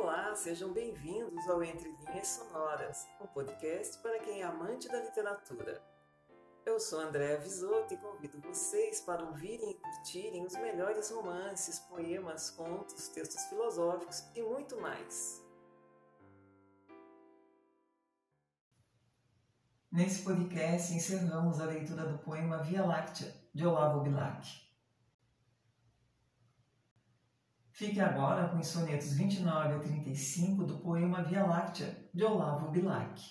Olá, sejam bem-vindos ao Entre Linhas Sonoras, um podcast para quem é amante da literatura. Eu sou Andréa Visoto e convido vocês para ouvirem e curtirem os melhores romances, poemas, contos, textos filosóficos e muito mais. Nesse podcast encerramos a leitura do poema Via Láctea, de Olavo Bilac. Fique agora com os sonetos 29 a 35 do poema Via Láctea, de Olavo Bilac.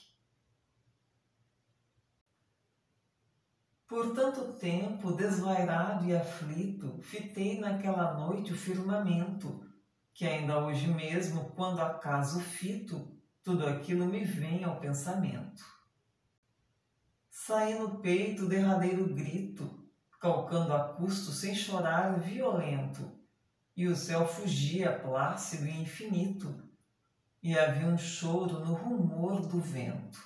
Por tanto tempo, desvairado e aflito, fitei naquela noite o firmamento, que ainda hoje mesmo, quando acaso fito, tudo aquilo me vem ao pensamento. Saí no peito o derradeiro grito, calcando a custo sem chorar violento, e o céu fugia plácido e infinito, e havia um choro no rumor do vento.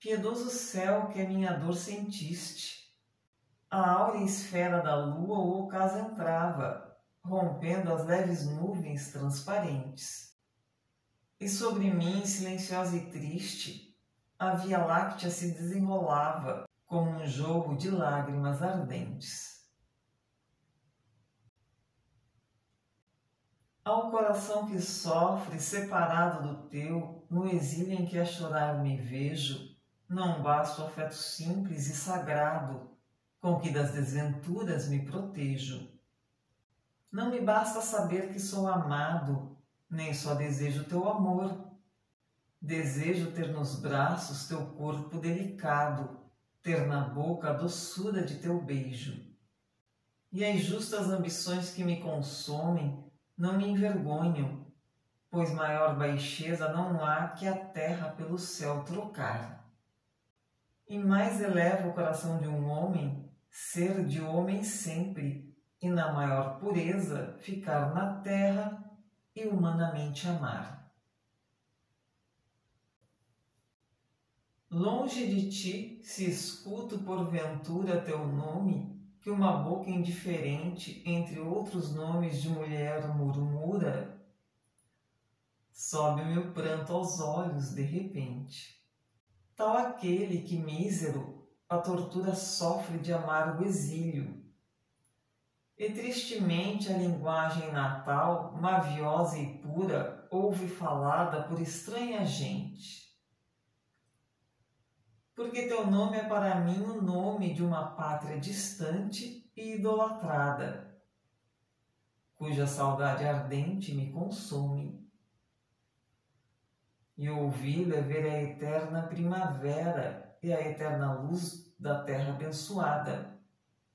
Piedoso céu que a minha dor sentiste, a áurea esfera da lua o ocaso entrava, rompendo as leves nuvens transparentes. E sobre mim, silenciosa e triste, a Via Láctea se desenrolava como um jogo de lágrimas ardentes. Ao coração que sofre, separado do teu, no exílio em que a chorar me vejo, não basta o afeto simples e sagrado, com que das desventuras me protejo. Não me basta saber que sou amado, nem só desejo teu amor. Desejo ter nos braços teu corpo delicado, ter na boca a doçura de teu beijo. E as justas ambições que me consomem não me envergonho, pois maior baixeza não há que a terra pelo céu trocar. E mais eleva o coração de um homem ser de homem sempre, e na maior pureza ficar na terra e humanamente amar. Longe de ti, se escuto porventura teu nome, que uma boca indiferente, entre outros nomes de mulher, murmura, sobe o meu pranto aos olhos de repente. Tal aquele que, mísero, a tortura sofre de amargo exílio. E tristemente a linguagem natal, maviosa e pura, ouve falada por estranha gente porque teu nome é para mim o nome de uma pátria distante e idolatrada, cuja saudade ardente me consome. E ouvi-lo é ver a eterna primavera e a eterna luz da terra abençoada,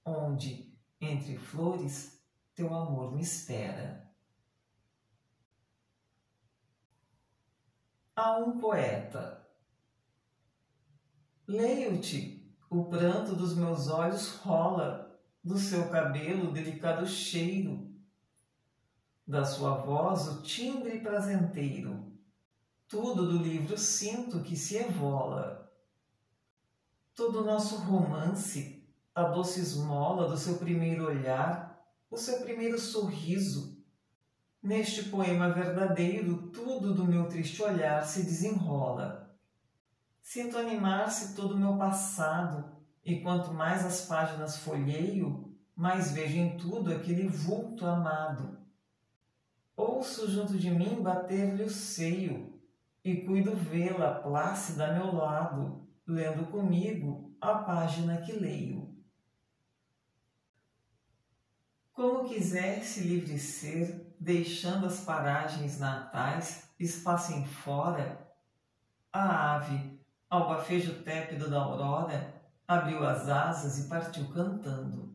onde, entre flores, teu amor me espera. Há um poeta Leio-te, o pranto dos meus olhos rola, do seu cabelo delicado cheiro, da sua voz o timbre prazenteiro, tudo do livro sinto que se evola. Todo o nosso romance, a doce esmola do seu primeiro olhar, o seu primeiro sorriso, Neste poema verdadeiro, tudo do meu triste olhar se desenrola. Sinto animar-se todo o meu passado, e quanto mais as páginas folheio, mais vejo em tudo aquele vulto amado. Ouço junto de mim bater-lhe o seio, e cuido vê-la plácida a meu lado, lendo comigo a página que leio. Como quisesse livre ser, deixando as paragens natais, espaço em fora, a ave ao bafejo tépido da aurora, abriu as asas e partiu cantando.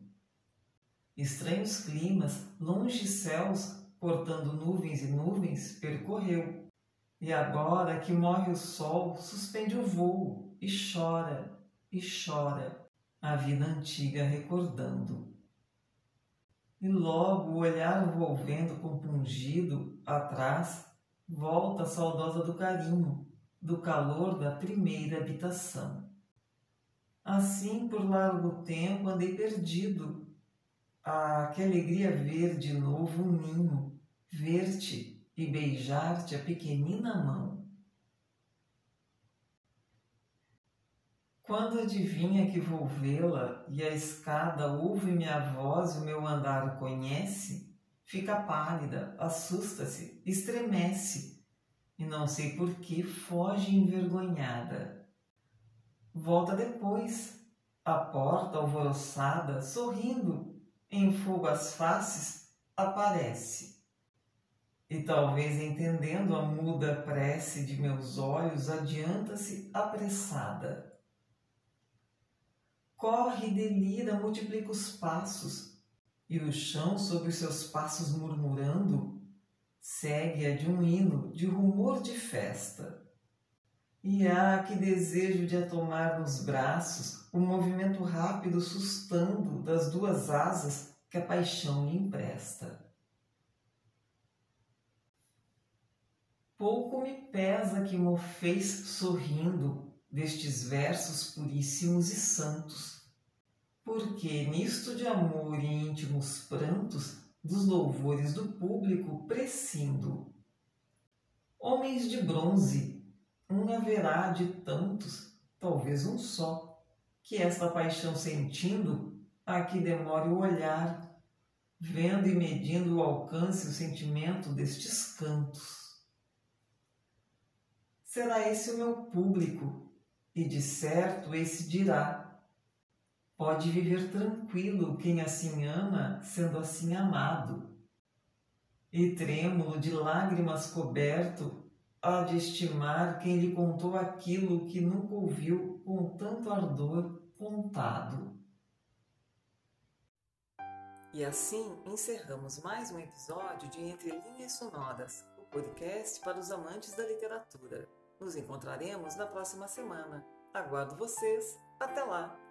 Estranhos climas, longe céus, portando nuvens e nuvens, percorreu. E agora que morre o sol, suspende o vôo e chora, e chora, a vida antiga recordando. E logo o olhar volvendo compungido atrás, volta saudosa do carinho, do calor da primeira habitação. Assim, por largo tempo, andei perdido. Ah, que alegria ver de novo um ninho, ver-te e beijar-te a pequenina mão. Quando adivinha que vou vê-la e a escada ouve minha voz e o meu andar conhece, fica pálida, assusta-se, estremece e não sei por que foge envergonhada. Volta depois, a porta alvoroçada, sorrindo, em fogo as faces, aparece. E talvez entendendo a muda prece de meus olhos, adianta-se apressada. Corre, delira, multiplica os passos, e o chão sob os seus passos murmurando, segue-a de um hino, de rumor de festa. E ah, que desejo de a tomar nos braços, o um movimento rápido sustando das duas asas que a paixão lhe empresta. Pouco me pesa que me fez sorrindo destes versos puríssimos e santos, porque nisto de amor e íntimos prantos dos louvores do público prescindo. Homens de bronze, um haverá de tantos, talvez um só, que esta paixão sentindo, aqui demore o olhar, vendo e medindo o alcance e o sentimento destes cantos. Será esse o meu público, e de certo esse dirá: Pode viver tranquilo quem assim ama, sendo assim amado. E trêmulo de lágrimas coberto, há de estimar quem lhe contou aquilo que nunca ouviu com tanto ardor contado. E assim encerramos mais um episódio de Entre Linhas Sonoras, o podcast para os amantes da literatura. Nos encontraremos na próxima semana. Aguardo vocês. Até lá!